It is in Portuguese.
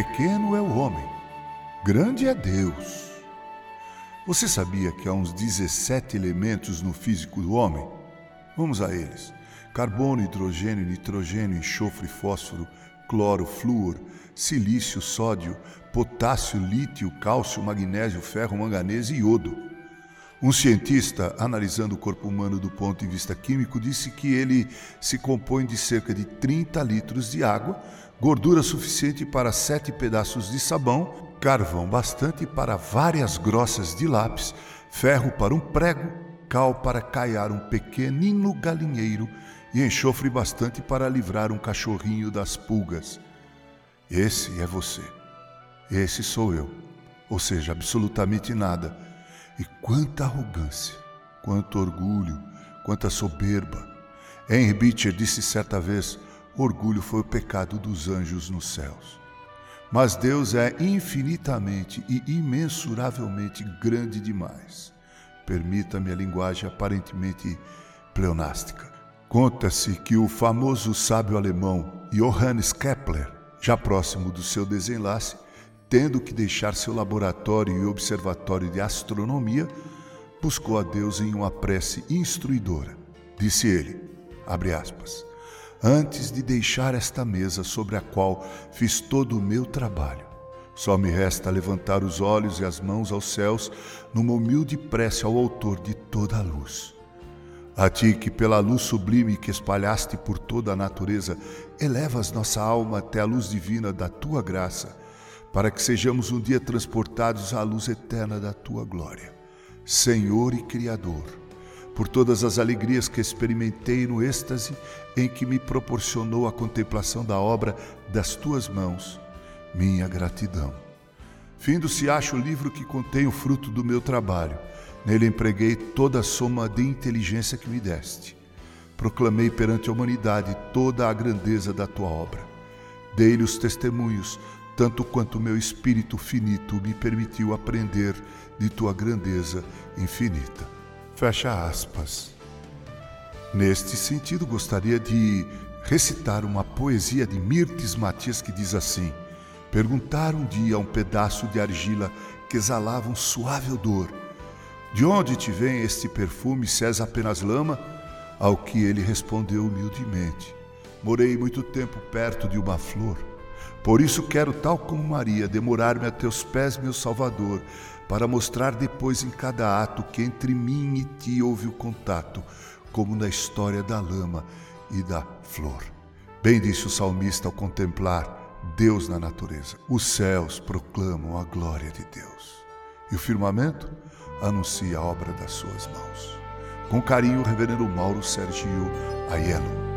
Pequeno é o homem, grande é Deus. Você sabia que há uns 17 elementos no físico do homem? Vamos a eles: carbono, hidrogênio, nitrogênio, enxofre, fósforo, cloro, flúor, silício, sódio, potássio, lítio, cálcio, magnésio, ferro, manganês e iodo. Um cientista, analisando o corpo humano do ponto de vista químico, disse que ele se compõe de cerca de 30 litros de água, gordura suficiente para sete pedaços de sabão, carvão bastante para várias grossas de lápis, ferro para um prego, cal para caiar um pequenino galinheiro e enxofre bastante para livrar um cachorrinho das pulgas. Esse é você. Esse sou eu. Ou seja, absolutamente nada e quanta arrogância, quanto orgulho, quanta soberba. Henry Beecher disse certa vez: orgulho foi o pecado dos anjos nos céus. Mas Deus é infinitamente e imensuravelmente grande demais. Permita-me a linguagem aparentemente pleonástica. Conta-se que o famoso sábio alemão Johannes Kepler, já próximo do seu desenlace, tendo que deixar seu laboratório e observatório de astronomia, buscou a Deus em uma prece instruidora. Disse ele, aspas, antes de deixar esta mesa sobre a qual fiz todo o meu trabalho, só me resta levantar os olhos e as mãos aos céus numa humilde prece ao Autor de toda a luz. A ti que pela luz sublime que espalhaste por toda a natureza, elevas nossa alma até a luz divina da tua graça, para que sejamos um dia transportados à luz eterna da tua glória. Senhor e Criador, por todas as alegrias que experimentei no êxtase em que me proporcionou a contemplação da obra das tuas mãos, minha gratidão. Findo-se acha o livro que contém o fruto do meu trabalho. Nele empreguei toda a soma de inteligência que me deste. Proclamei perante a humanidade toda a grandeza da tua obra. Dei-lhe os testemunhos tanto quanto meu espírito finito me permitiu aprender de tua grandeza infinita. Fecha aspas. Neste sentido, gostaria de recitar uma poesia de Mirtes Matias que diz assim: Perguntar um dia a um pedaço de argila que exalava um suave odor: De onde te vem este perfume, se és apenas lama? Ao que ele respondeu humildemente: Morei muito tempo perto de uma flor por isso quero, tal como Maria, demorar-me a teus pés, meu Salvador, para mostrar depois em cada ato que entre mim e ti houve o contato, como na história da lama e da flor. Bem disse o salmista ao contemplar Deus na natureza. Os céus proclamam a glória de Deus, e o firmamento anuncia a obra das suas mãos. Com carinho, Reverendo Mauro Sergio Aiello.